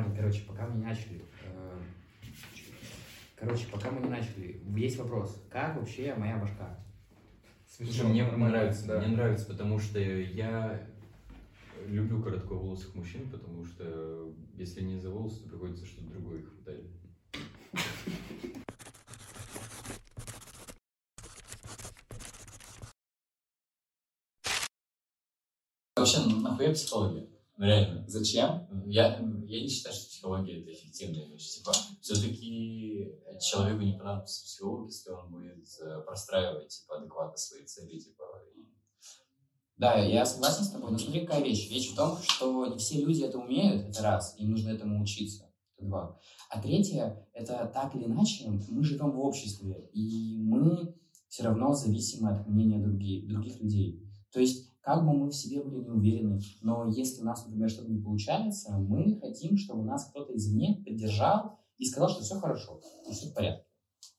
парень, короче, пока мы не начали, э, короче, пока мы не начали, есть вопрос, как вообще моя башка? Слушай, мне нравится, да. мне нравится, потому что я люблю коротковолосых мужчин, потому что если не за волосы, то приходится что-то другое их хватать. Вообще, нахуя психология? Ну реально, зачем? Я, я не считаю, что психология это эффективная вещь. Типа, все-таки человеку не понадобится психолог, если он будет э, простраивать типа, адекватно свои цели. Типа, и... Да, я согласен с тобой, но смотри, какая вещь. Вещь в том, что не все люди это умеют, это раз, им нужно этому учиться, это два. А третье, это так или иначе, мы живем в обществе, и мы все равно зависимы от мнения других, других людей. То есть как бы мы в себе были не уверены, но если у нас, например, что-то не получается, мы хотим, чтобы нас кто-то извне поддержал и сказал, что все хорошо, что все в порядке.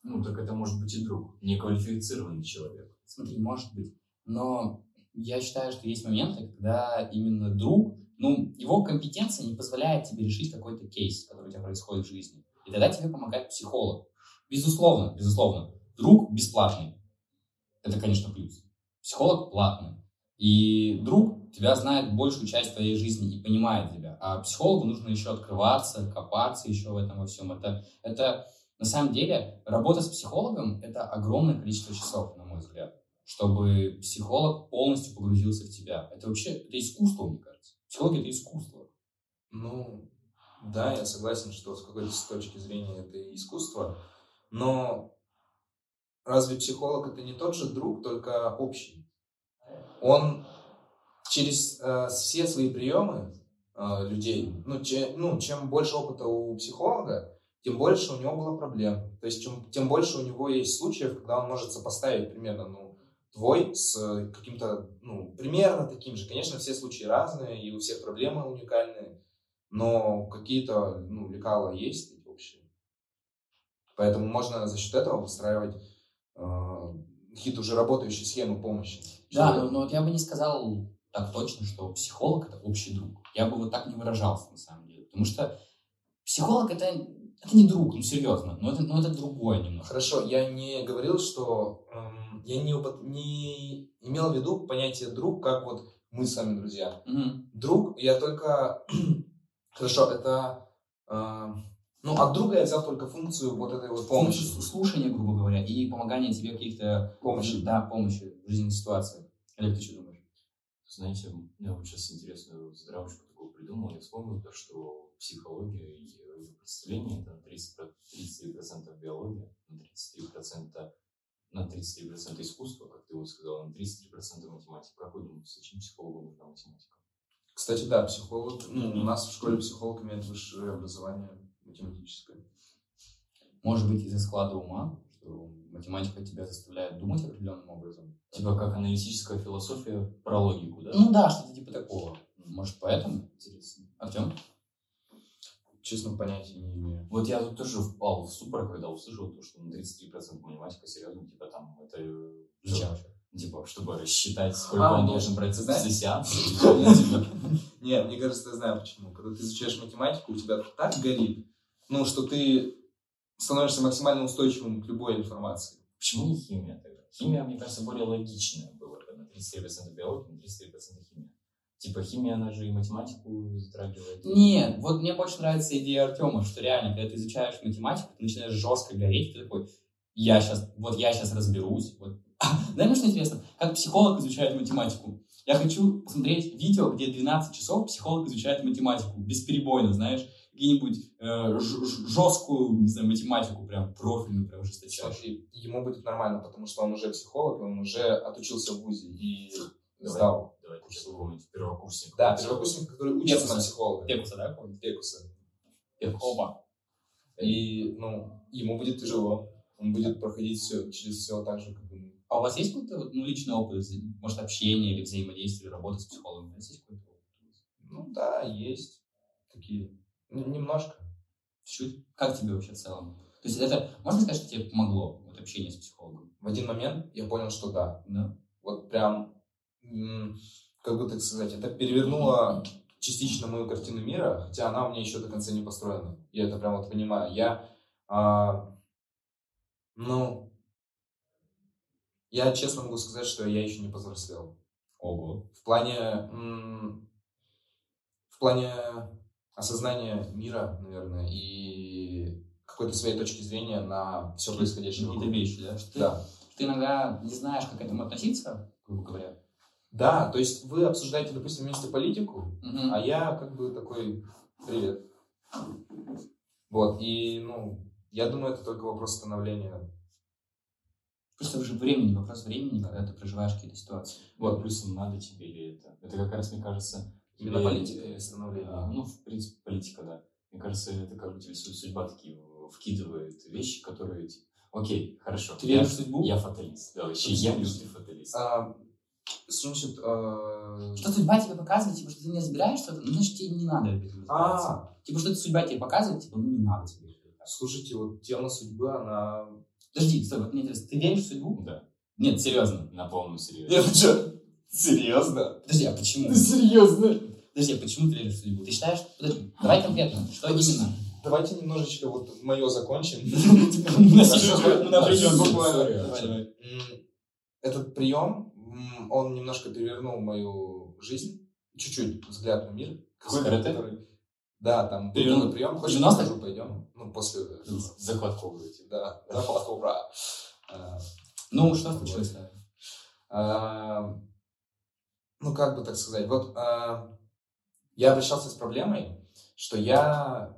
Ну, так это может быть и друг, неквалифицированный человек. Смотри, может быть. Но я считаю, что есть моменты, когда именно друг, ну, его компетенция не позволяет тебе решить какой-то кейс, который у тебя происходит в жизни. И тогда тебе помогает психолог. Безусловно, безусловно. Друг бесплатный. Это, конечно, плюс. Психолог платный. И друг тебя знает большую часть твоей жизни и понимает тебя. А психологу нужно еще открываться, копаться еще в этом во всем. Это, это на самом деле работа с психологом – это огромное количество часов, на мой взгляд, чтобы психолог полностью погрузился в тебя. Это вообще это искусство, мне кажется. Психология – это искусство. Ну, да, я согласен, что с какой-то точки зрения это искусство, но разве психолог это не тот же друг, только общий? Он через э, все свои приемы э, людей, ну, че, ну, чем больше опыта у психолога, тем больше у него было проблем. То есть, чем, тем больше у него есть случаев, когда он может сопоставить примерно, ну, твой с каким-то, ну, примерно таким же. Конечно, все случаи разные, и у всех проблемы уникальные, но какие-то, ну, лекала есть общие. Поэтому можно за счет этого выстраивать э, какие-то уже работающие схемы помощи. Да, но, но вот я бы не сказал так точно, что психолог это общий друг. Я бы вот так не выражался на самом деле. Потому что психолог это, это не друг, ну серьезно, но это, но это другое немного. Хорошо, я не говорил, что эм, я не, не имел в виду понятие друг, как вот мы с вами друзья. Угу. Друг, я только... Хорошо, это... Э, ну, от друга я взял только функцию вот этой вот помощи. Слушания, грубо говоря, и помогания тебе каких-то... Помощи. Да, помощи в жизненной ситуации. Олег, ты что думаешь? Знаете, я вот сейчас интересную здравочку такую придумал. Я вспомнил то, что психология и ее представление это на 30%, 33% биология, на 33% на 33% искусства, как ты вот сказал, на 33% математика. Как вы думаете, зачем психологу нужна математика? Кстати, да, психолог, ну, у нас в школе психолог имеет высшее образование математическое. Может быть, из-за склада ума, что математика тебя заставляет думать определенным образом. Типа как аналитическая философия про логику, да? Ну да, что-то типа такого. Может, поэтому интересно. Артем? Честно, понятия не имею. Вот я тут тоже впал в ступор, когда услышал то, что на 33% математика, серьезно, типа там, это... Зачем вообще? Типа, чтобы рассчитать, сколько а, он нет. должен брать за сеанс. Нет, мне кажется, я знаю почему. Когда ты изучаешь математику, у тебя так горит, ну, что ты становишься максимально устойчивым к любой информации. Почему не химия тогда? Химия, мне кажется, более логичная была, на 33% биология, на 33% химия. Типа химия, она же и математику затрагивает. Нет, вот мне больше нравится идея Артема, что реально, когда ты изучаешь математику, ты начинаешь жестко гореть, ты такой, я сейчас, вот я сейчас разберусь. Вот. Знаешь, что интересно? Как психолог изучает математику. Я хочу посмотреть видео, где 12 часов психолог изучает математику, бесперебойно, знаешь какие-нибудь э, жесткую, не знаю, математику, прям профильную, прям жесточайшую. Смотри, ему будет нормально, потому что он уже психолог, он уже отучился в ВУЗе и сдал. Давайте сейчас вспомнить первокурсник. Да, первокурсник, который учится на психолога. Пекуса, да, помните? Пекуса. Оба. И, ну, ему будет тяжело. Он будет проходить все, через все так же, как и мы. А у вас есть какой-то ну, личный опыт, может, общения или взаимодействия, работы с психологом? У вас есть какой-то опыт? Ну да, есть такие Немножко. Чуть. Как тебе вообще в целом? То есть это, можно сказать, что тебе помогло вот общение с психологом? В один момент я понял, что да. Да. Вот прям, как бы так сказать, это перевернуло частично мою картину мира, хотя она у меня еще до конца не построена. Я это прям вот понимаю. Я, а, ну, я честно могу сказать, что я еще не повзрослел. Ого. В плане, в плане осознания мира, наверное, и какой-то своей точки зрения на все происходящее Какие-то вокруг. вещи, да? Что ты, Да. ты иногда не знаешь, как к этому относиться, грубо говоря. Да, то есть вы обсуждаете, допустим, вместе политику, Мгм. а я как бы такой, привет. Вот, и, ну, я думаю, это только вопрос становления. Просто уже времени, вопрос времени, когда ты проживаешь какие-то ситуации. Вот, плюсом надо тебе или это. Это как раз, мне кажется... Именно тебе- политика или становление? А, ну, в принципе, политика, да. Мне кажется, это как бы тебе су- судьба такие вкидывает вещи, которые... типа, Окей, хорошо. Ты я, веришь в судьбу? Я фаталист. Да, вообще, я лютый фаталист. А, значит, а, Что судьба тебе показывает, типа, что ты не разбираешь что-то, ну, значит, тебе не надо а, Типа, что судьба тебе показывает, типа, ну, не надо тебе. слушайте, вот тема судьбы, она... Подожди, стой, вот мне интересно, ты веришь в судьбу? Да, Нет, серьезно. на полном серьезе. Нет, ты что? Серьезно? Подожди, а почему? серьезно? Подожди, почему в судьбу? Ты считаешь... Подожди, давай конкретно, что именно? Давайте немножечко вот мое закончим. Этот прием, он немножко перевернул мою жизнь, чуть-чуть взгляд на мир. Какой карате? Да, там был прием. Хочешь, 90-х? покажу, пойдем? Ну, после... Захват когти. Да, захват кобра. А, Ну, что случилось? а, Ну, как бы так сказать. Вот а, я обращался с проблемой, что я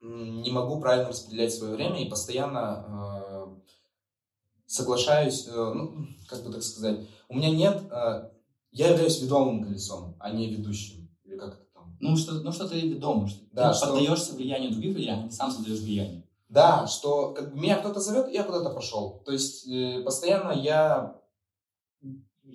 не могу правильно распределять свое время и постоянно а, соглашаюсь, э, ну, как бы так сказать, у меня нет, а, я являюсь ведомым колесом, а не ведущим, или как это там. Ну, что, ну, что ты дома, что Да, ты что- поддаешься влиянию других людей, а не сам создаешь влияние. Да, что как бы меня кто-то зовет, я куда-то пошел. То есть э, постоянно я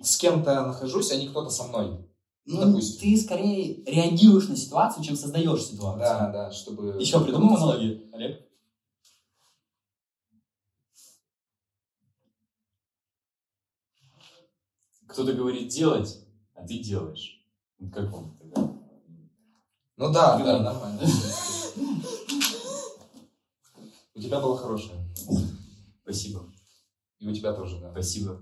с кем-то нахожусь, а не кто-то со мной. Ну, Допустим. ты скорее реагируешь на ситуацию, чем создаешь ситуацию. Да, да, чтобы... Еще придумал аналогии, Олег? Кто-то говорит делать, а ты делаешь. Вот как вам тогда? Ну да, да, Говори. нормально. У тебя было хорошее. Спасибо. И у тебя тоже, да. Спасибо.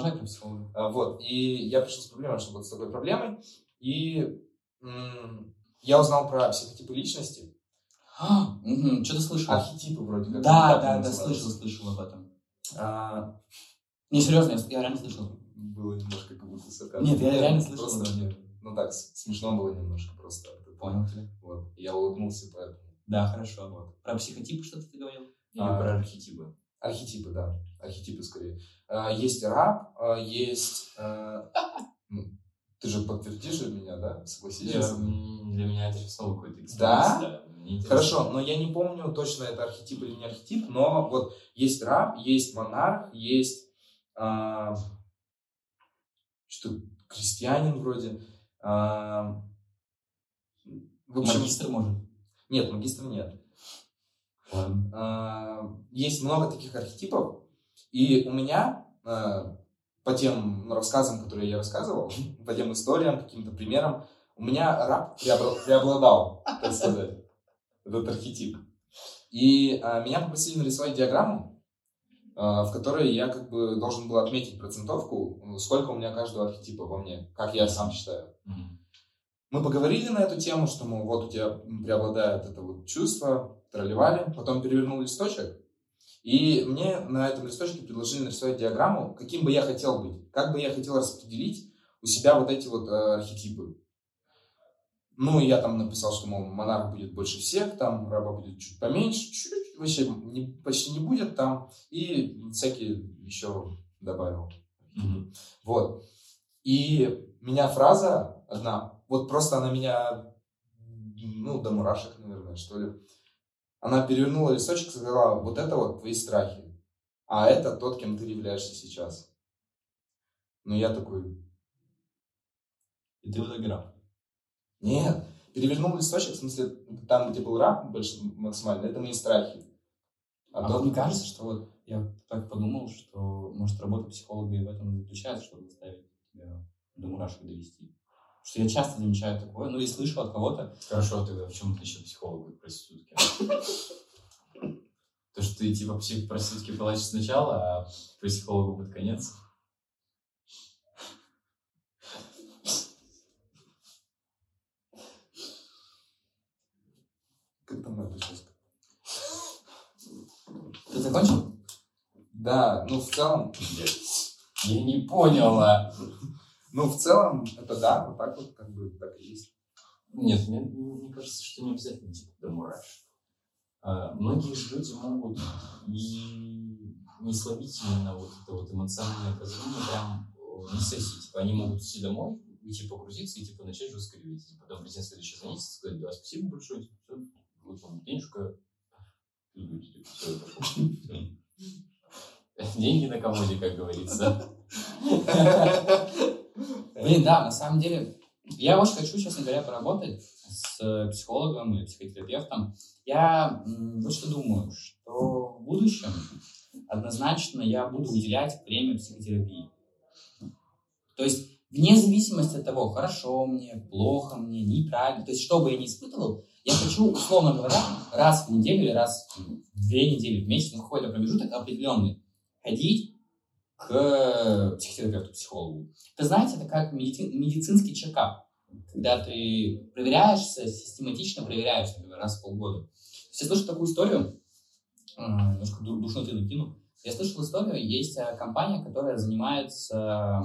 Про психолога. А, Вот, и я пришел с проблемой, что вот с такой проблемой, и м, я узнал про психотипы личности, А, угу, что ты слышал? архетипы вроде как. да, да, да, слышал, слышал об этом. А, Не, серьезно, я, я реально слышал. было немножко как будто сарказм. Нет, я реально слышал Просто мне, ну так, смешно было немножко просто. Понял тебя. Вот, я улыбнулся поэтому. Да, хорошо. Вот. Про психотипы что-то ты говорил? Или А. про архетипы. Архетипы, да. Архетипы скорее. А, Есть раб, а, есть... а, ну, Ты же подтвердишь меня, да? Согласишься? Я, для меня это сейчас снова какой-то experience. Да? Хорошо, но я не помню точно это архетип или не архетип, но вот есть раб, есть монарх, есть а, что крестьянин вроде. а, в общем, Магистр может. нет, магистр нет. А, есть много таких архетипов, и у меня а, по тем рассказам, которые я рассказывал, по тем историям, каким-то примерам, у меня раб преобла- преобладал, так сказать, этот архетип. И а, меня попросили нарисовать диаграмму, в которой я как бы должен был отметить процентовку, сколько у меня каждого архетипа во мне, как я сам считаю. Мы поговорили на эту тему, что, мол, вот у тебя преобладает это вот чувство, тролливали, потом перевернул листочек, и мне на этом листочке предложили нарисовать диаграмму, каким бы я хотел быть, как бы я хотел распределить у себя вот эти вот э, архетипы. Ну, я там написал, что, мол, монарх будет больше всех, там, раба будет чуть поменьше, чуть, вообще не- почти не будет там, и всякие еще добавил. Мгм. Вот. И меня фраза одна, вот просто она меня, ну, до мурашек, наверное, что ли. Она перевернула листочек и сказала, вот это вот твои страхи, а это тот, кем ты являешься сейчас. Ну, я такой, И ты в итоге раб. нет, перевернул листочек, в смысле, там, где был раб больше максимально, это мои страхи. А, А, тот- мне кажется, что вот я так подумал, что может работа психолога и в этом заключается, чтобы заставить тебя до мурашек довести. Что я часто замечаю такое, ну и слышу от кого-то. Хорошо, а тогда в чем отличие психолога от проститутки? То, что ты типа псих проститутки плачешь сначала, а психологу под конец? Как там это сейчас? Ты закончил? Да, ну в целом, Я не поняла. Ну в целом, это да, вот так вот, как бы, так и есть. Нет, мне, мне кажется, что не обязательно типа до. А, многие же люди могут и не словить именно вот это вот эмоциональное проявление прям на сессии. Типа они могут идти домой, идти погрузиться и типа начать жестко реветь. И потом прийти на следующее занятие и сказать, да, спасибо большое, типа, всё, вот вам денежка. Деньги на комоде, как говорится. Блин, да, на самом деле, я очень хочу, честно говоря, поработать с э, психологом или психотерапевтом. Я вот что думаю, что в будущем однозначно я буду уделять время психотерапии. То есть, вне зависимости от того, хорошо мне, плохо мне, неправильно, то есть, что бы я ни испытывал, я хочу, условно говоря, раз в неделю или раз в две недели в месяц, ну, какой-то промежуток определенный, ходить к психотерапевту, психологу. Ты знаете, это как медици- медицинский чекап, когда ты проверяешься, систематично проверяешься, например, раз в полгода. Я слышал такую историю, э, немножко ду- душноты накину. Я слышал историю, есть э, компания, которая занимается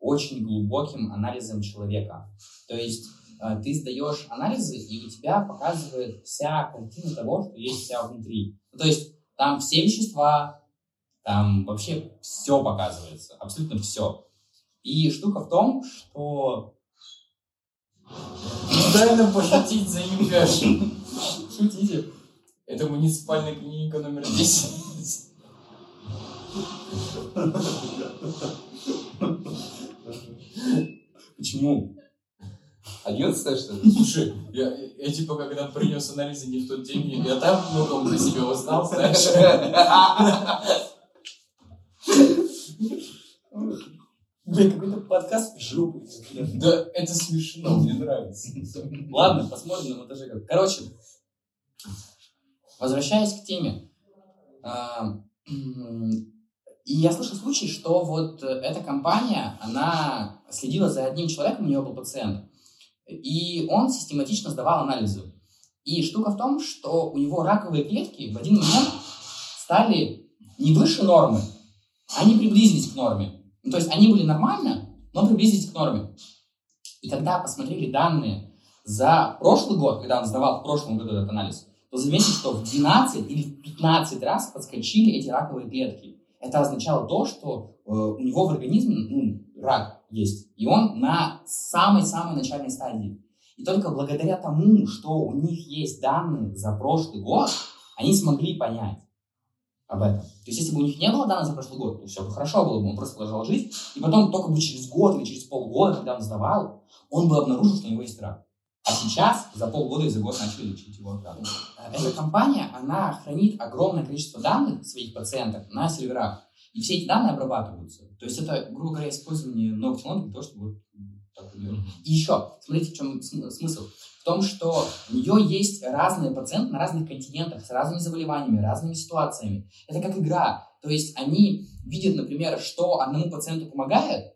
очень глубоким анализом человека. То есть э, ты сдаешь анализы, и у тебя показывает вся картина того, что есть у тебя внутри. Ну, То есть там все вещества, там вообще все показывается, абсолютно все. И штука в том, что... Нам пошутить за Югаш. Шутите. Это муниципальная клиника номер 10. Почему? Одиннадцатое, что ли? Слушай, я, я типа когда принес анализы не в тот день, я там многом про себя узнал, знаешь. Блин, какой-то подкаст в жопу. Да, это смешно, мне нравится. Ладно, посмотрим на монтаже. Короче, возвращаясь к теме. а, И я слышал случай, что вот эта компания, она следила за одним человеком, у него был пациент, и он систематично сдавал анализы. И штука в том, что у него раковые клетки в один момент стали не выше нормы, они приблизились к норме. Ну, то есть они были нормально, но приблизились к норме. И когда посмотрели данные за прошлый год, когда он сдавал в прошлом году этот анализ, то заметили, что в 12 или в 15 раз подскочили эти раковые клетки. Это означало то, что э, у него в организме ну, рак есть, и он на самой-самой начальной стадии. И только благодаря тому, что у них есть данные за прошлый год, они смогли понять об этом. То есть, если бы у них не было данных за прошлый год, то все бы хорошо было бы, он просто продолжал жить, и потом только бы через год или через полгода, когда он сдавал, он бы обнаружил, что у него есть рак. А сейчас, за полгода и за год начали лечить его от. Эта компания, она хранит огромное количество данных своих пациентов на серверах, и все эти данные обрабатываются. То есть это, грубо говоря, использование новых технологий для того, чтобы И еще, смотрите, в чем см- смысл. В том, что у нее есть разные пациенты на разных континентах, с разными заболеваниями, разными ситуациями. Это как игра. То есть они видят, например, что одному пациенту помогает,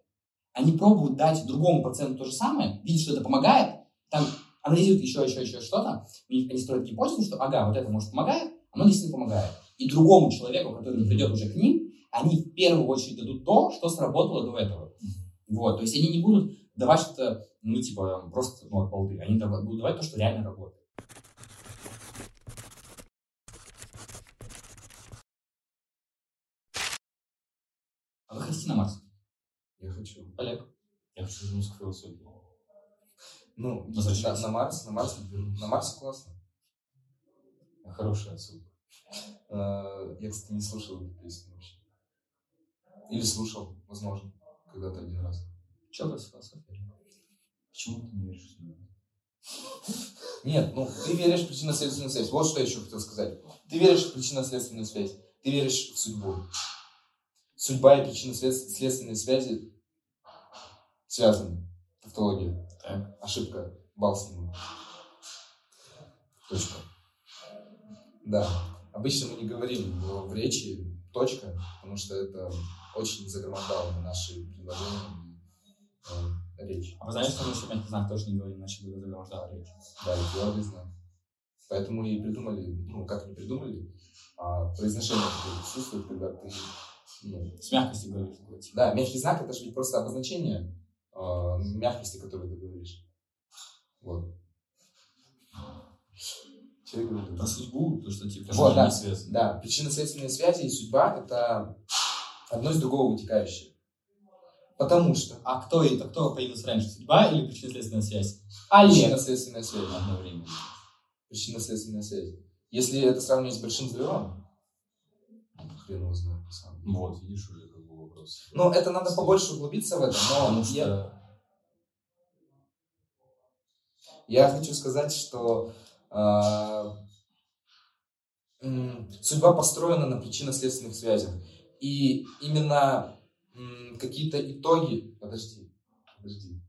они пробуют дать другому пациенту то же самое, видят, что это помогает, там анализируют еще, еще, еще что-то, у них они строят гипотезу, что ага, вот это может помогает, оно действительно помогает. И другому человеку, который придет уже к ним, они в первую очередь дадут то, что сработало до этого. Вот, то есть они не будут давать что-то, ну, типа, просто ну, от балды. Они будут давать то, что реально работает. А вы хотите на Марс? Я хочу. Олег? Я хочу вернуться к философии. Ну, на, на Марс, на Марс, на Марсе классно. Хорошая отсылка. Э, Я, кстати, не слушал эту песню вообще. Или слушал, возможно, когда-то один раз. С философией? Почему ты не веришь в судьбу? Нет, ну, ты веришь в причинно-следственную связь. Вот что я еще хотел сказать. Ты веришь в причинно-следственную связь. Ты веришь в судьбу. Судьба и причинно-следственные связи связаны. Тавтология. Так. Ошибка. Бал сниму. Точка. Да. Обычно мы не говорим в речи точка, потому что это очень загромождало наши предложения и э, речь. А вы знаете, что мы еще мягкий знак тоже не говорим, иначе бы загромождала речь? Да, и твердый знак. Поэтому и придумали, ну, как не придумали, а произношение присутствует, когда ты ну, С мягкостью говоришь. да, мягкий знак это же ведь просто обозначение э, мягкости, которую ты говоришь. Вот. Говорю? Про судьбу, то, что типа... Вот, да. связано. Да, причинно-следственные связи и судьба это одно из другого вытекающее. Потому что А кто, это кто появился раньше, судьба или причинно-следственная связь? Олег. причинно-следственная связь. Одновременно. Причинно-следственная связь. Если это сравнивать с большим взрывом, хрен его знает, на самом деле. Вот, видишь, уже как бы вопрос. Ну, это надо побольше углубиться в это, но Потому я- что Я хочу сказать, что судьба построена на причинно-следственных связях. И именно какие-то итоги... Подожди, подожди.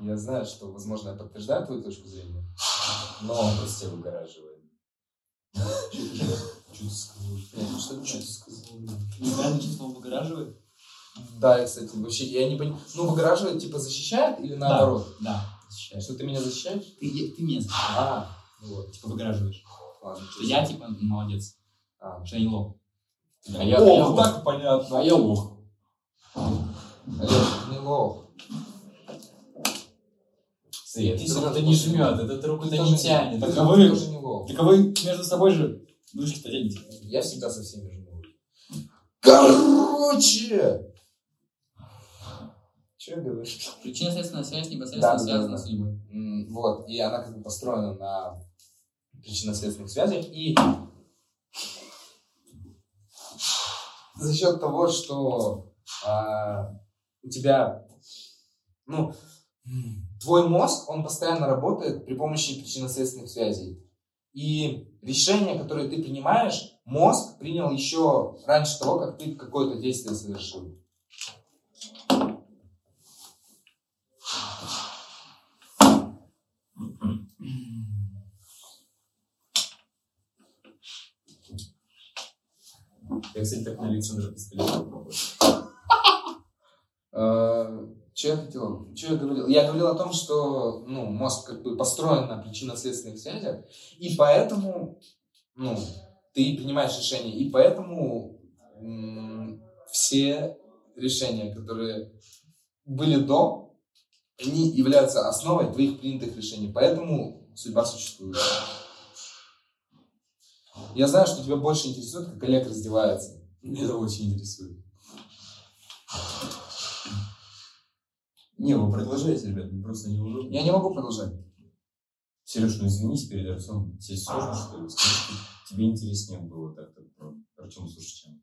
Я знаю, что, возможно, я подтверждаю твою точку зрения, но... он просто тебя выгораживает. Что ты сказал? Что ты сказал? Не чувствовал выгораживает? Да, я, кстати, вообще, я не понимаю. Ну, выгораживает, типа, защищает или наоборот? Да, защищаешь. Что ты меня защищаешь? Ты, ты меня защищаешь. А, вот, Типа выгораживаешь. ладно. Что я типа молодец. А, Что я не лох. А я, О, я лох. так понятно. А я лох. Олег, не лох. Смотри, Ты равно не жмет, этот Ты руку-то не тянет. Так а вы- тоже не лох. Так а вы между собой же душки-то тянете. Я всегда со всеми жму. Короче! Че я говорю? Причинно-следственная связь Да, непосредственно да, связана да. с судьбой. М, Вот, и она как бы построена на причинно-следственных связях. И за счет того, что а, у тебя, ну, твой мозг, он постоянно работает при помощи причинно-следственных связей. И решение, которое ты принимаешь, мозг принял еще раньше того, как ты какое-то действие совершил. Я, кстати, так на Александра пробую. Что я хотел? Что я говорил? Я говорил о том, что ну, мозг как бы построен на причинно-следственных связях, и поэтому ну, ты принимаешь решения, и поэтому м, все решения, которые были до, они являются основой твоих принятых решений. Поэтому судьба существует. Я знаю, что тебя больше интересует, как Олег раздевается. Меня это очень интересует. Не, вы продолжайте, ребят, мне просто неудобно. Я не могу продолжать. Сереж, ну извинись перед Артемом. Тебе сложно, что ли? Скажи, тебе интереснее было так-то про Артема слушать, чем...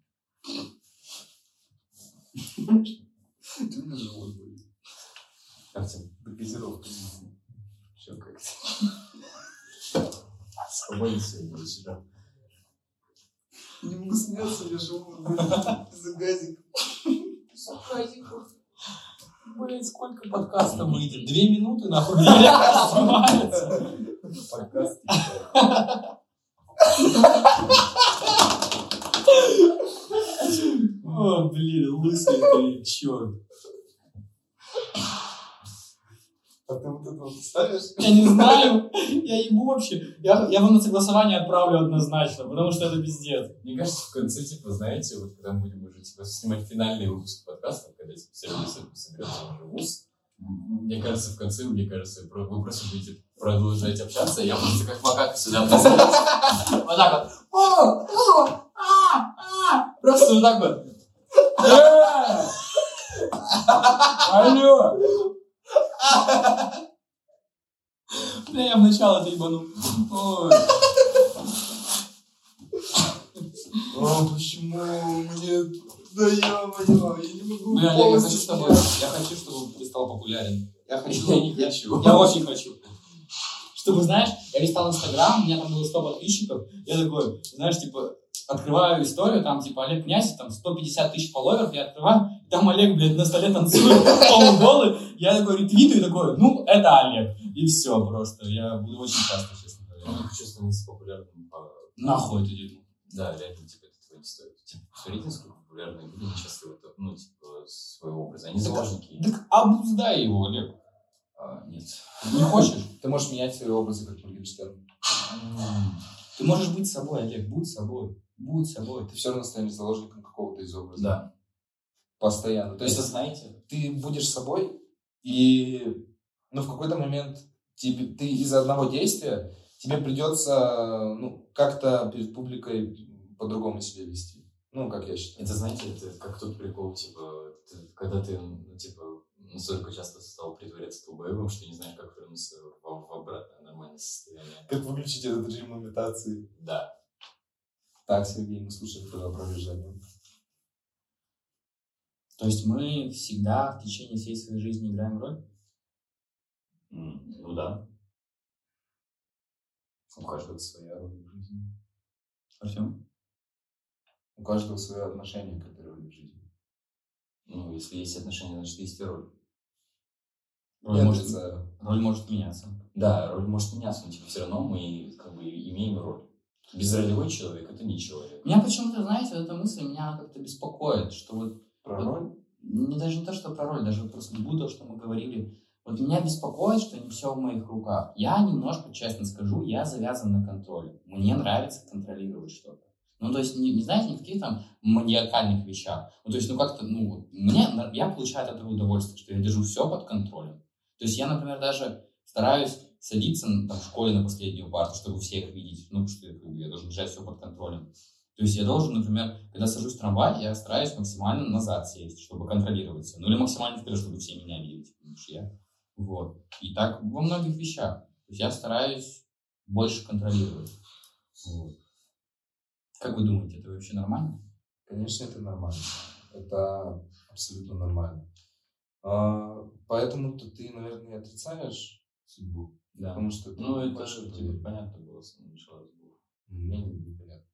Ты меня живот болит. Артем, Дозировка. все как-то. С тобой сегодня вечером. Не могу смеяться, я болит. Из-за газика. Блин, сколько подкаста выйдет? Две минуты, нахуй, снимается. Подкаст. О, блин, лысый ты, черт. А ты вот это вот ставишь? Я не знаю, я ебу вообще. Я, я вам на согласование отправлю однозначно, потому что это пиздец. Мне кажется, в конце, типа, знаете, вот когда мы будем уже типа, снимать финальный выпуск подкаста, когда типа, все соберется уже вуз, м, мне кажется, в конце, мне кажется, вы просто будете продолжать общаться, я просто как макака сюда присоединюсь. Вот так вот. О, о, а, а. Просто вот так вот. Э! Алло. Бля, я в начало это ебану. Ой. А почему мне... Да я я не могу Бля, Олег, я хочу, чтобы, я хочу, чтобы ты стал популярен. Я хочу. Я не хочу. Я очень хочу. Чтобы, знаешь, я листал Инстаграм, у меня там было 100 подписчиков, я такой, знаешь, типа, открываю историю, там, типа, Олег Князь, там, 150 тысяч фолловеров, я открываю, там Олег, блядь, на столе танцует, полуголый, я такой ретвитаю, такой, ну, это Олег, и все просто, я буду очень часто, честно говоря. Ну, хочу становиться популярным по... Нахуй это дело. Да, реально, типа, это не стоит. Типа, смотрите, насколько популярные люди не часто вот, ну, типа, своего образа. Они заложники. Так обуздай его, Олег. А, нет. Не хочешь? Ты можешь менять свои образы, как Моргенштерн. Ты можешь быть собой, Олег, будь собой. Будь собой. Ты все равно станешь заложником какого-то из образов. Да. Постоянно. То есть есть, знаете, ты будешь собой, и ну, в какой-то момент тебе, ты из-за одного действия тебе придется ну, как-то перед публикой по-другому себя вести. Ну, как я считаю. это, знаете, это как тот прикол, типа, ты- когда ты, ну, типа, настолько часто стал притворяться долбоебом, что не знаешь, как вернуться в, в обратное нормальное состояние. Как выключить этот режим имитации? Да. Так, Сергей, мы слушаем твое опровержение. То есть мы всегда в течение всей своей жизни играем роль? Ну да. У каждого своя роль в жизни. Артем? У каждого свое отношение к этой роли в жизни. Ну, если есть отношения, значит, есть и роль. Роль, Я может, отрицаю. роль может меняться. Да, роль может меняться, но типа, все равно мы как бы имеем роль. Безролевой человек – это не человек. Меня почему-то, знаете, вот эта мысль меня как-то беспокоит, что вот Про роль? не даже не то, что про роль, даже вот просто будто, что мы говорили. Вот меня беспокоит, что не все в моих руках. Я немножко, честно скажу, я завязан на контроле. Мне нравится контролировать что-то. Ну, то есть, не, не знаете, не в каких там маниакальных вещах. Ну, то есть, ну, как-то, ну, мне, я получаю от этого удовольствие, что я держу все под контролем. То есть, я, например, даже стараюсь садиться ну, там, в школе на последнюю парту, чтобы всех видеть. Ну, потому что я, я должен держать все под контролем. То есть я должен, например, когда сажусь в трамвай, я стараюсь максимально назад сесть, чтобы контролировать. Ну или максимально вперед, чтобы все меня видели. Потому что я... Вот. И так во многих вещах. То есть я стараюсь больше контролировать. Вот. Как вы думаете, это вообще нормально? Конечно, это нормально. Это абсолютно нормально. А, Поэтому-то ты, наверное, и отрицаешь судьбу. Да. Потому что ты Ну, это типа, поверишь. понятно было с самого начала. Мне непонятно.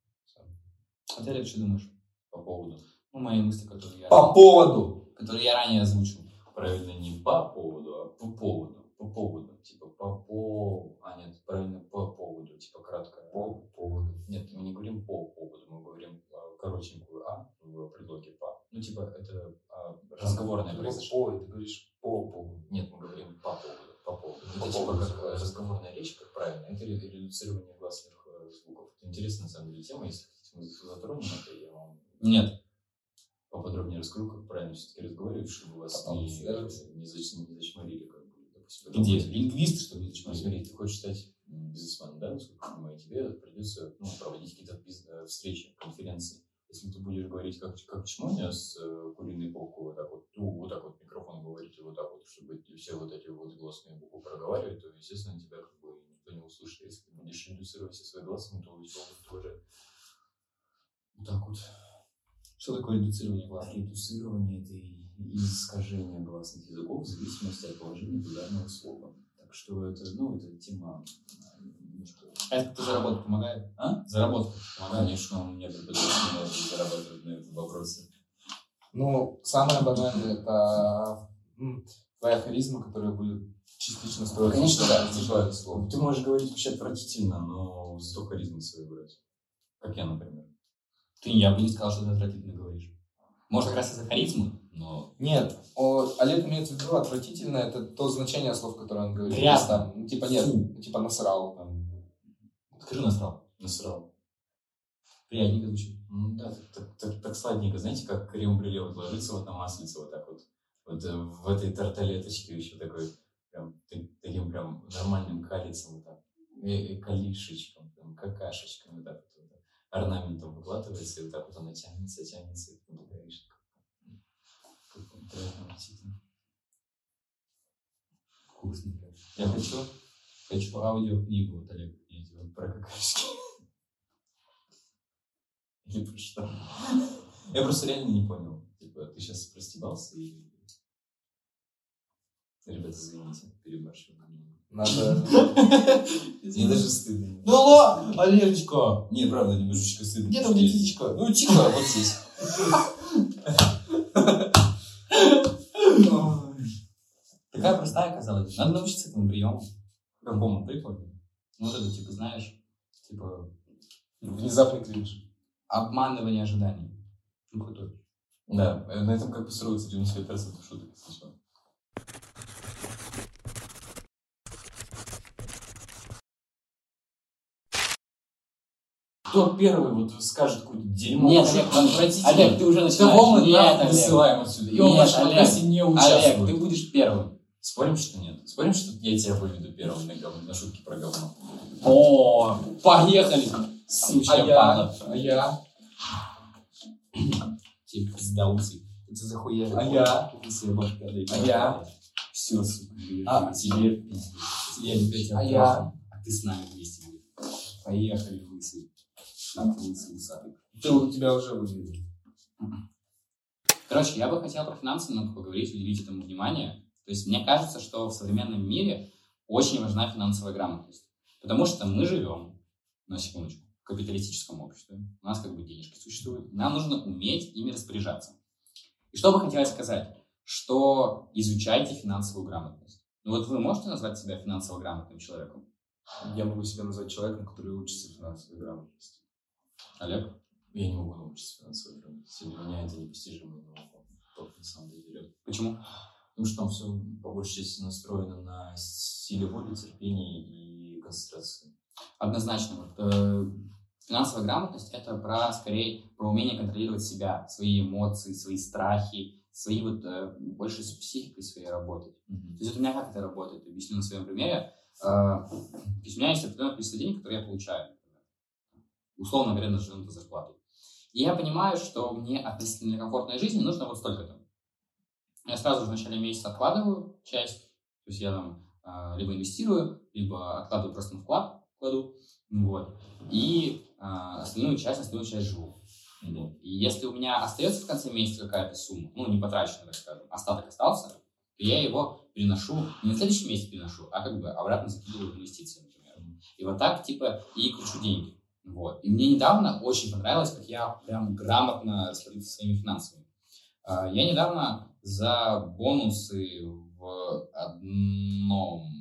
А ты, Олег, что думаешь? По поводу. Ну, мои мысли, которые я, По поводу! которые я ранее озвучил. Правильно не по поводу, а по поводу. По поводу. Типа по по... А, нет, правильно по поводу. Типа краткое. По поводу. Нет, мы не говорим по поводу, мы говорим а, коротенькую а в предлоге по. Ну, типа, это а, разговорное произошло. по, ты говоришь по поводу. Нет, мы говорим по поводу. По поводу. По Это типа поводу. как э, разговорная речь, как правильно. Это ре- редуцирование гласных э, звуков. Это интересная на самом деле тема. Если хотите, мы затронем это, я вам Нет. поподробнее расскажу, как правильно все-таки разговаривать, чтобы вас Потом не, свяжемся. не, зач- не зачморили, как бы, допустим. Где? Лингвист, что ли? Ну, зачем? смотри, ты хочешь стать бизнесменом, да, насколько я понимаю, тебе придется ну, проводить какие-то биз- э, встречи, конференции. Если ты будешь говорить как, как чмоня с э, куриной полку, вот так вот, ну, вот так вот микрофон говорить, вот так вот, чтобы все вот эти вот гласные буквы проговаривать, то, естественно, тебя как бы никто не услышит. Если ты будешь редуцировать все свои гласные, то у тебя тоже вот так вот. Что такое редуцирование глаз? Редуцирование это и и искажение гласных языков в зависимости от положения ударного слова. Так что это, ну, это тема а, немножко... А это заработать помогает? А? Заработать помогает? Конечно, у меня преподаватели зарабатывают на этом вопросе. Ну, самое банальное это твоя харизма, которая будет частично строиться. Конечно, да, типа, слово. Ты можешь говорить вообще отвратительно, но зато харизму свою брать. Как я, например. Ты, я бы не сказал, что ты отвратительно говоришь. Может, как раз из-за харизмы, но... Нет, о, Олег имеет в виду отвратительно, это то значение слов, которые он говорит. Грязно. Там, ну, типа нет, ну, типа насрал. Там. Скажи насрал. Насрал. Приятненько звучит. Ну да, так, так, так, так сладенько. Знаете, как крем-брюле вот ложится вот на маслице вот так вот. Вот э, в этой тарталеточке еще такой прям та- таким прям нормальным калицем вот так. И, и калишечком, прям какашечком вот так вот, орнаментом выкладывается, и вот так вот она тянется, тянется, и ты говоришь, как, как он приятно аппетитно. Вкусно. Я хочу, хочу аудиокнигу от Олега Князева. Вот про какашки. Или про что? Я просто реально не понял. Типа, ты сейчас простебался или... Ребята, извините, перебарщиваю. Надо... Мне даже стыдно. Ну ладно, Олежечка. Не, правда, немножечко стыдно. Где там где птичка? Ну, тихо, вот здесь. Такая простая оказалась. Надо научиться этому приему. Какому прикладу? Ну, вот это, типа, знаешь, типа, Внезапный кринж. обманывание ожиданий. Ну, крутой. Да, э, на этом как бы строится 95% шуток, если что. Кто первый вот скажет какое-то дерьмо? Нет, Олег, отвратительное? Олег, ты уже начинаешь. Кого мы Нет, Олег. высылаем отсюда? И он в нашем Олег. подкасте не Олег, участвует. ты будешь первым. Спорим, что нет? Спорим, что я тебя выведу первым на, гов- на шутки про говно? О, поехали. Сучья А я? А я? Типа, сдался. Это захуя. А я? Ты себе башка. А я? Все, сука. А тебе пиздец. Я люблю тебя. А я? А ты с нами вместе будешь. Поехали, лысый. Ах, лысый, усатый. Ты у тебя уже вывели. Короче, я бы хотел про финансы много поговорить, уделить этому внимание. То есть мне кажется, что в современном мире очень важна финансовая грамотность. Потому что мы живем, на секундочку, в капиталистическом обществе. У нас как бы денежки существуют. Нам нужно уметь ими распоряжаться. И что бы хотелось сказать? Что изучайте финансовую грамотность. Ну вот вы можете назвать себя финансово грамотным человеком? Я могу себя назвать человеком, который учится финансовой грамотности. Олег? Я не могу научиться финансовой грамотности. Для меня это непостижимый топ, на самом деле. Почему? Потому что там все по большей части настроено на силе воли, терпении и концентрации. Однозначно. Вот, э, финансовая грамотность это про скорее про умение контролировать себя, свои эмоции, свои страхи, свои вот э, больше с психикой своей работать. То есть вот у меня как это работает? Объясню на своем примере. Э, то есть у меня есть определенное количество денег, которые я получаю. например. Условно говоря, на живем зарплатой. И я понимаю, что мне относительно комфортной жизни нужно вот столько-то. Я сразу же в начале месяца откладываю часть, то есть я там э, либо инвестирую, либо откладываю просто на вклад, кладу, вот, и э, остальную часть, остальную часть живу. Вот. И если у меня остается в конце месяца какая-то сумма, ну, не потраченная, так скажем, остаток остался, то я его переношу, не на следующий месяц переношу, а как бы обратно закидываю в инвестиции, например. И вот так, типа, и кручу деньги. Вот. И мне недавно очень понравилось, как я прям грамотно распорядился своими финансами. А, Я недавно за бонусы в одном,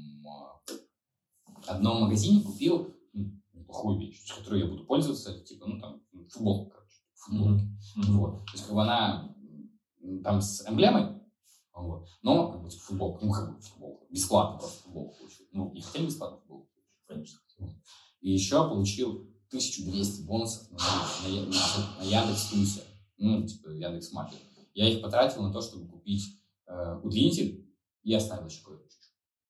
одном магазине купил ну, неплохую вещь, с которой я буду пользоваться, типа, ну, там, футболку, короче, футболки. Вот. То есть, как бы она там с эмблемой, вот. но, как бы, футболка, ну, как бы, футболка, бесплатно просто футболку получил. Ну, и хотели бесплатно футболку получить, конечно. хотел. И еще получил 1200 бонусов на, на, на, на Яндекс Плюсе, ну, типа, Яндекс Маркет. Я их потратил на то, чтобы купить э, удлинитель и оставил еще кое-что.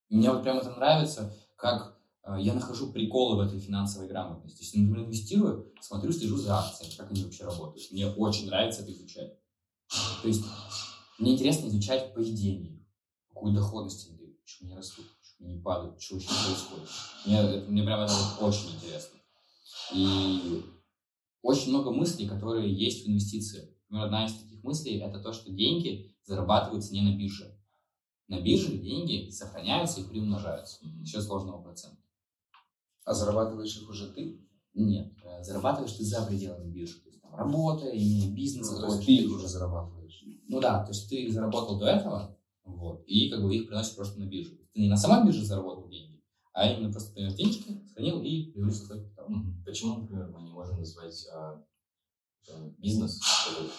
Мне вот прям это нравится, как э, я нахожу приколы в этой финансовой грамотности. Если, например, инвестирую, смотрю, слежу за акциями, как они вообще работают. Мне очень нравится это изучать. То есть мне интересно изучать поведение, какую доходность они дают, почему они растут, почему они падают, что вообще происходит. Мне, это- мне прям это очень интересно. И очень много мыслей, которые есть в инвестициях. Например, одна из таких мыслей – это то, что деньги зарабатываются не на бирже. На бирже деньги сохраняются и приумножаются счет сложного процента. А зарабатываешь их уже ты? Нет, э, зарабатываешь ты за пределами биржи. То есть, там, работая, имея бизнес. Ну, то есть ты их уже зарабатываешь. Ну да, то есть ты заработал до этого, вот, и как бы их приносишь просто на биржу. Ты не на самой бирже заработал деньги, а именно просто принес денежки, сохранил и в свой капитал. Почему, например, мы не можем назвать а, э, бизнес,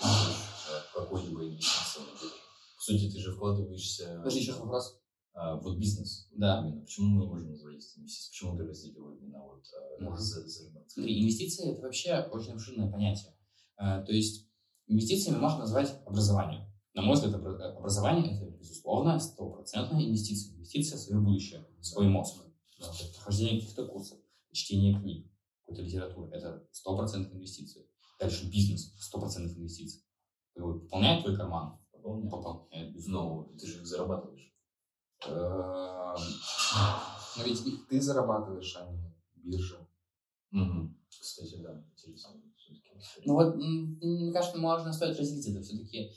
а, какой-либо инвестиционной бирже? По сути, ты же вкладываешься Подожди, еще вопрос. а, вот бизнес. Да. Именно. Почему мы не можем назвать это инвестицией? Почему ты разделил именно вот а, зарабатывать? Смотри, инвестиции – это вообще очень обширное понятие. Э, То есть инвестициями можно назвать образование. На мой взгляд, обра- э, образование – это, безусловно, стопроцентная инвестиция. Инвестиция в свое будущее, в свой мозг. Да, Прохождение каких-то курсов, чтение книг, какой-то литературы – это стопроцентная инвестиция. Дальше бизнес – стопроцентная инвестиция. Как бы Пополняет твой карман? Пополняет. Пополняет. Но ты же их зарабатываешь. Эм, Но ведь их ты зарабатываешь, а не биржа. Кстати, да, интересно. Ну вот, мне кажется, можно стоит разделить это все-таки.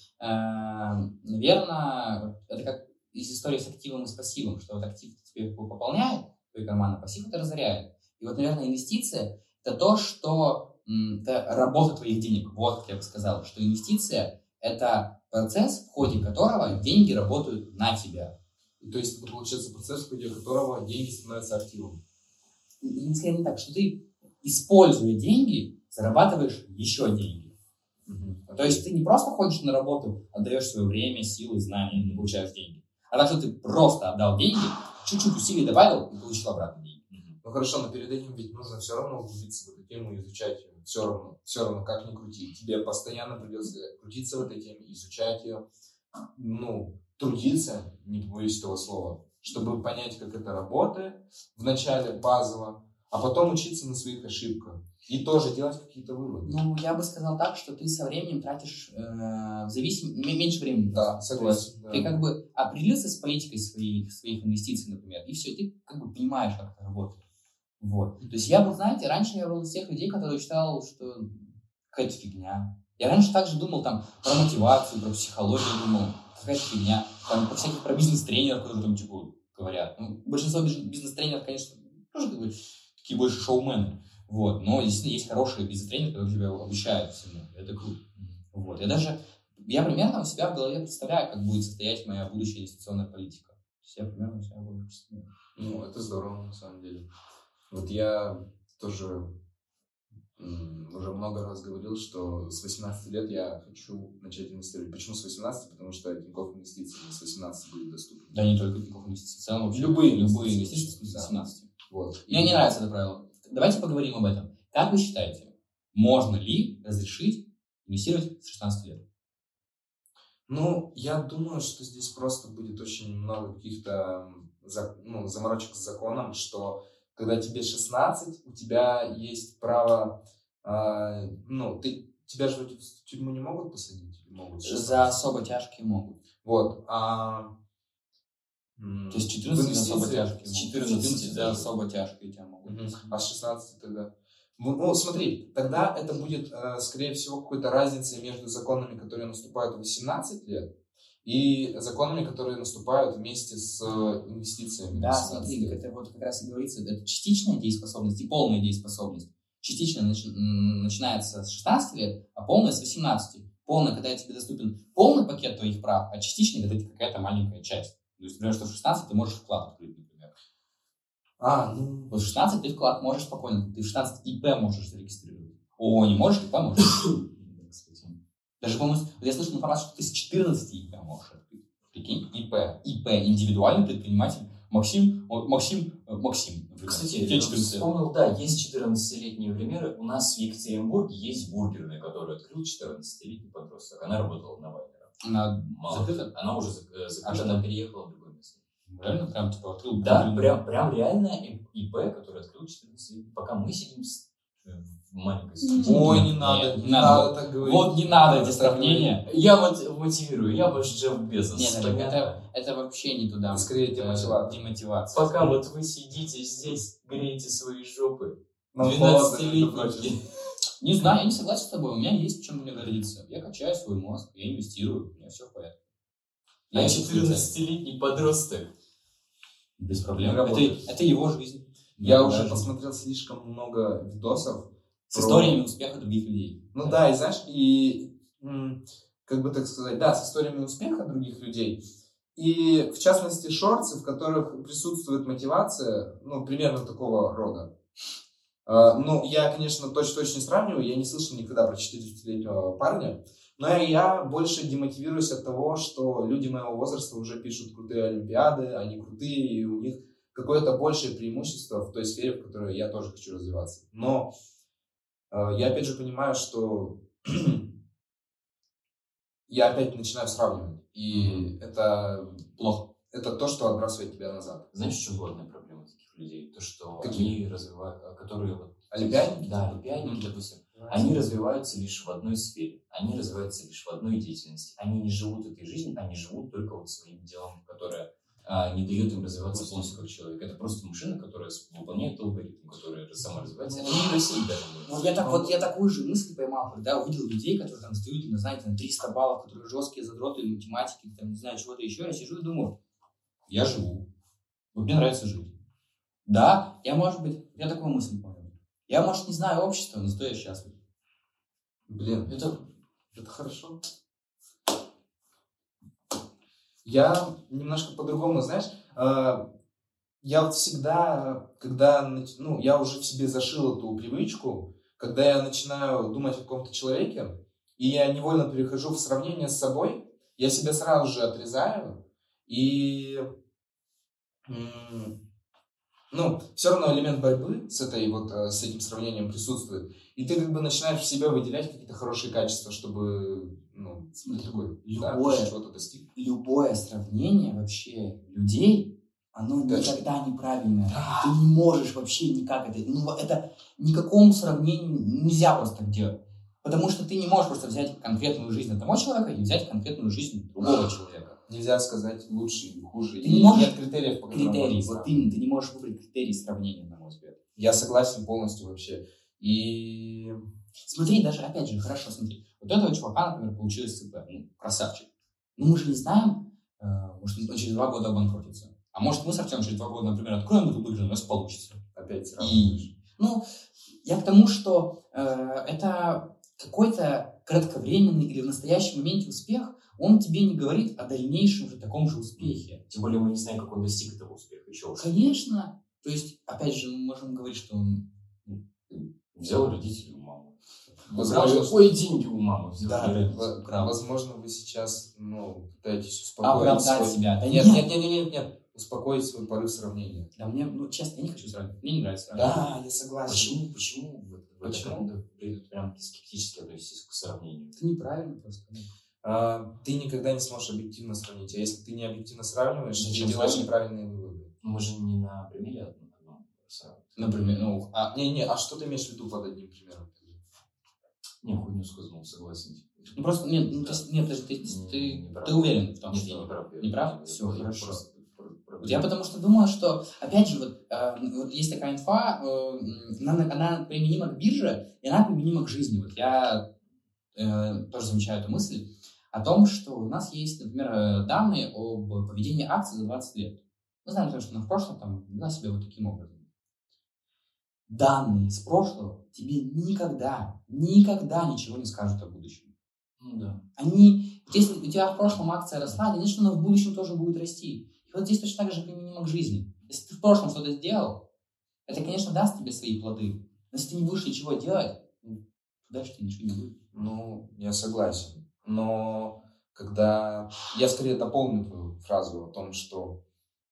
наверное, это как из истории с активом и с пассивом, что вот актив тебе пополняет твой карман, а пассив это разоряет. И вот, наверное, инвестиция – это то, что это работа твоих денег. Вот, как я бы сказал, что инвестиция – это процесс, в ходе которого деньги работают на тебя. То есть получается процесс, в ходе которого деньги становятся активом. Не скорее не так, что ты, используя деньги, зарабатываешь еще деньги. Угу. То есть ты не просто ходишь на работу, отдаешь свое время, силы, знания, и получаешь деньги. А так, что ты просто отдал деньги, чуть-чуть усилий добавил и получил обратно деньги. Ну хорошо, но перед этим ведь нужно все равно углубиться в эту тему, изучать ее. Все равно, все равно, как ни крути. Тебе постоянно придется крутиться в этой теме, изучать ее, ну, трудиться, не побоюсь этого слова, чтобы понять, как это работает, вначале базово, а потом учиться на своих ошибках. И тоже делать какие-то выводы. Ну, я бы сказал так, что ты со временем тратишь э, зависим... меньше времени. Да, согласен. Да. Ты как бы определился с политикой своих, своих инвестиций, например, и все, ты как бы понимаешь, как это работает. Вот. То есть я был, знаете, раньше я был из тех людей, которые считал, что какая-то фигня. Я раньше также думал там про мотивацию, про психологию думал, какая-то фигня. Там про всяких про бизнес-тренеров, которые там типа говорят. Ну, большинство бизнес-тренеров, конечно, тоже как бы, такие больше шоумены. Вот. Но действительно есть хорошие бизнес-тренеры, которые тебя обучают всему. Это круто. Вот. Я даже, я примерно у себя в голове представляю, как будет состоять моя будущая инвестиционная политика. То есть я примерно у себя в голове представляю. Ну, это здорово, на самом деле. Вот я тоже уже много раз говорил, что с 18 лет я хочу начать инвестировать. Почему с 18? Потому что Тинькофф инвестиции с 18 будет доступны. Да не только Тинькофф инвестиции, в целом вообще. Любые, любые инвестиции с 18. Да. Вот. Мне не нравится это правило. Давайте поговорим об этом. Как вы считаете, можно ли разрешить инвестировать с 16 лет? Ну, я думаю, что здесь просто будет очень много каких-то ну, заморочек с законом, что когда тебе 16, у тебя есть право, э, ну, ты, тебя же в тюрьму не могут посадить? Могут за особо тяжкие могут. Вот. А, то есть 14 за особо тяжкие. С 14 за особо тяжкие тебя могут. Угу. А с 16 тогда? Ну, смотри, тогда это будет, э, скорее всего, какой-то разница между законами, которые наступают в 18 лет, и законами, которые наступают вместе с э, инвестициями. Да, смотри, это вот как раз и говорится, это частичная дееспособность и полная дееспособность. Частичная начи- начинается с 16 лет, а полная с 18. Полная, когда тебе доступен полный пакет твоих прав, а частичная, когда это какая-то маленькая часть. То есть, например, что в 16 ты можешь вклад открыть, например. А, ну... Вот в 16 ты вклад можешь спокойно, ты в 16 ИП можешь зарегистрировать. О, не можешь, ИП можешь. Даже, по-моему, я слышал информацию, что ты с 14 ИП можешь открыть. Прикинь, ИП. ИП, индивидуальный предприниматель. Максим, Максим, э, Максим. Кстати, я вспомнил, да, есть 14-летние примеры. У нас в Екатеринбурге есть бургерная, которую открыл 14-летний подросток. Она работала на Вайнера. Она Мало. закрыта? Она уже э, закрыта, а она переехала в другое место. Реально? Прям типа открыл? Да, прям, прям реально ИП, который открыл 14 лет. Пока мы сидим в маленькой. Ой, не надо, не, не надо, так говорить. Вот не надо эти сравнения. Я мотивирую, я больше Джефф Безос. Нет, это, это вообще не туда. Это скорее демотивация. демотивация. Пока вот вы сидите здесь, греете свои жопы, 12-летники. Не знаю, я не согласен с тобой. У меня есть чем мне гордиться. Я качаю свой мозг, я инвестирую, у меня все в порядке. Я 14-летний подросток. Без проблем. Это, это его жизнь. Я уже посмотрел слишком много видосов. С про... историями успеха других людей. Ну да. да, и знаешь, и как бы так сказать, да, с историями успеха других людей. И в частности шорты, в которых присутствует мотивация, ну, примерно такого рода. Uh, ну, я, конечно, точно-точно не сравниваю, я не слышал никогда про 14-летнего парня, но я больше демотивируюсь от того, что люди моего возраста уже пишут крутые олимпиады, они крутые, и у них какое-то большее преимущество в той сфере, в которой я тоже хочу развиваться. Но я опять же понимаю, что я опять начинаю сравнивать. И mm-hmm. это плохо. Это то, что отбрасывает тебя назад. Знаешь, что главная проблема таких людей? То, что Какие? они развивают, которые вот... Олимпиадники? Да, олимпиадники, mm-hmm. допустим. Они развиваются лишь в одной сфере. Они развиваются лишь в одной деятельности. Они не живут этой жизнью, они живут только вот своим делом, которое не дает им развиваться полностью как человек. Это просто машина, которая выполняет алгоритм, которая сама развивается. Это нейросеть даже. Ну, я, так, вот, я такую же мысль поймал, когда увидел людей, которые там сдают, не знаете, на 300 баллов, которые жесткие задроты математики, там, не знаю, чего-то еще. Я сижу и думаю, я живу. Вот мне нравится жить. Да, я, может быть, я такую мысль понял. Я, может, не знаю общества, но зато я счастлив. Блин, Это это хорошо. Я немножко по-другому, знаешь, э, я вот всегда, когда, ну, я уже в себе зашил эту привычку, когда я начинаю думать о каком-то человеке, и я невольно перехожу в сравнение с собой, я себя сразу же отрезаю, и, ну, все равно элемент борьбы с, этой вот, э, с этим сравнением присутствует, и ты как бы начинаешь в себя выделять какие-то хорошие качества, чтобы, ну, такой, любое- да, чего-то достиг. любое сравнение вообще людей, оно Точно. никогда неправильное. Ты не можешь вообще никак это... Ну, это никакому сравнению нельзя просто делать. Потому что ты не можешь просто взять конкретную жизнь одного человека и взять конкретную жизнь другого человека. Нельзя сказать лучше или хуже. Ты И не можешь- Нет критериев, по Критерий, вот именно, ты не можешь выбрать критерий сравнения, на мой взгляд. Я согласен полностью вообще. И Смотри, даже, опять же, хорошо, смотри. Вот этого чувака, например, получилось ЦП. Ну, красавчик. Но мы же не знаем, э, может, он через два года обанкротится. А может, мы с Артемом через два года, например, откроем эту игру, у нас получится. опять сразу. И, ну, я к тому, что э, это какой-то кратковременный или в настоящем моменте успех, он тебе не говорит о дальнейшем же таком же успехе. Тем более мы не знаем, как он достиг этого успеха. Еще. Конечно. То есть, опять же, мы можем говорить, что он... Взял родителей у мамы. Возможно, Ой, деньги у мамы взял. Да. Украл. Возможно, вы сейчас ну, пытаетесь успокоить Оправдать свой- себя. Да Нет, нет. нет, нет, нет, нет. Успокоить свой порыв сравнения. Да мне, ну, честно, я не хочу сравнивать. Мне не нравится сравнивать. Да, я согласен. Почему, почему, вот, в это Почему? прям- вы прям скептически относитесь к сравнению? Это неправильно просто. А, ты никогда не сможешь объективно сравнить. А если ты не объективно сравниваешь, Зачем ты делаешь неправильные выводы. Ну, мы же не на примере одном, сравниваем. Например, ну, а, Не-не, а что ты имеешь в виду под одним примером? Не, хуйню сказал, согласен. ну просто, нет, ну, Да. нет, подожди, ты, Не- ты, не ты уверен в том, Нет, что я не прав. я- Не прав? я- Всё, я хорошо. просто я потому что думаю, что, опять же, вот, э, вот есть такая инфа, э, она, она применима к бирже, и она применима к жизни. Вот я э, тоже замечаю эту мысль о том, что у нас есть, например, данные об поведении акций за 20 лет. Мы знаем, что она в прошлом там вела себя вот таким образом. Данные с прошлого тебе никогда, никогда ничего не скажут о будущем. Ну да. Они, если у тебя в прошлом акция росла, конечно, она в будущем тоже будет расти. И вот здесь точно так же применимо к жизни. Если ты в прошлом что-то сделал, это, конечно, даст тебе свои плоды. Но если ты не будешь ничего делать, ну, дальше тебе ничего не будет. Ну, я согласен. Но когда... Я скорее дополню твою фразу о том, что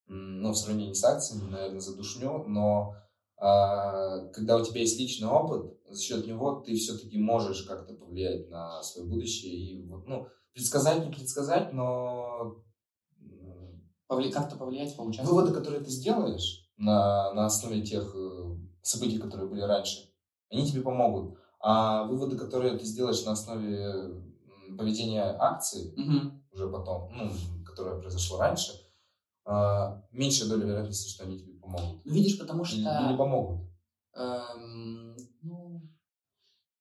ну, в сравнении с акциями, наверное, задушню, но когда у тебя есть личный опыт, за счет него ты все-таки можешь как-то повлиять на свое будущее и ну, предсказать, не предсказать, но Повли- Как-то повлиять, поучаствовать. выводы, которые ты сделаешь на, на основе тех э, событий, которые были раньше, они тебе помогут. А выводы, которые ты сделаешь на основе поведения акции, Мгм. уже потом, ну, которое произошло раньше, а, меньшая доля вероятности, что они тебе помогут. Ну, видишь, потому что... Или не помогут. эм, ну,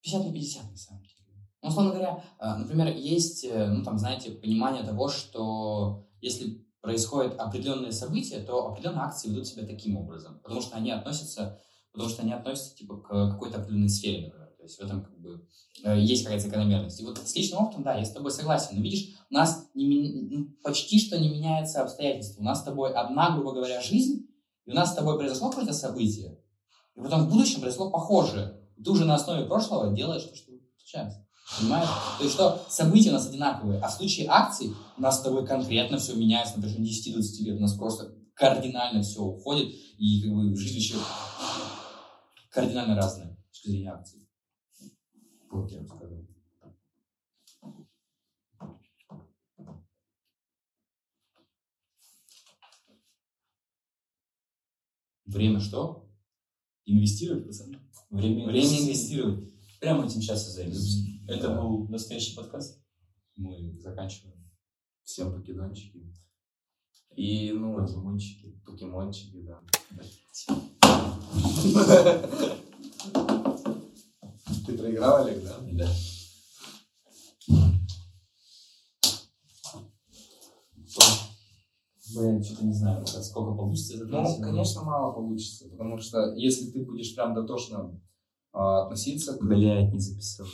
50 на 50, на самом деле. Ну, условно говоря, э, например, есть, э, ну, там, знаете, понимание того, что если происходят определенные события, то определенные акции ведут себя таким образом, потому что они относятся, потому что они относятся, типа, к какой-то определенной сфере, например. То есть в этом, как бы, э, есть какая-то закономерность. И вот с личным опытом, да, я с тобой согласен. Но видишь, у нас не ну, почти что не меняются обстоятельства. У нас с тобой одна, грубо говоря, жизнь, и у нас с тобой произошло какое-то событие, и потом в будущем произошло похожее. И ты уже на основе прошлого делаешь то, что сейчас. Понимаешь? То есть, что события у нас одинаковые, а в случае акций у нас с тобой конкретно все меняется на протяжении 10-20 лет. У нас просто кардинально все уходит, и как бы жизнь еще кардинально разная с точки зрения акций. Вот я вам сказал. Время что? Инвестировать, пацаны? Время, Время инвестировать. Прямо этим сейчас и займемся. Это был настоящий подкаст. Мы заканчиваем. Всем покедончики. И, ну, Покемончики. покемончики, да. Ты проиграл, Олег, да? Да. Блин, что-то не знаю, сколько получится. Ну, конечно, мало получится, потому что если ты будешь прям дотошно а, относиться к... Блять, не записалось.